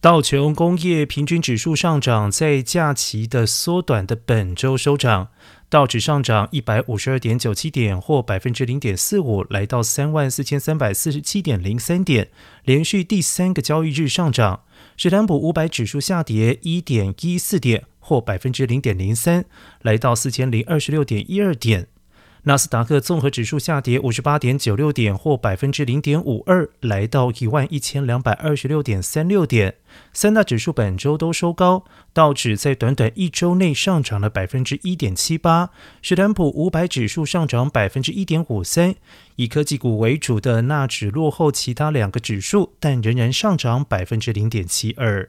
道琼工业平均指数上涨，在假期的缩短的本周收涨，道指上涨一百五十二点九七点，或百分之零点四五，来到三万四千三百四十七点零三点，连续第三个交易日上涨。史坦普五百指数下跌一点一四点，或百分之零点零三，来到四千零二十六点一二点。纳斯达克综合指数下跌五十八点九六点，或百分之零点五二，来到一万一千两百二十六点三六点。三大指数本周都收高，道指在短短一周内上涨了百分之一点七八，史坦普五百指数上涨百分之一点五三。以科技股为主的纳指落后其他两个指数，但仍然上涨百分之零点七二。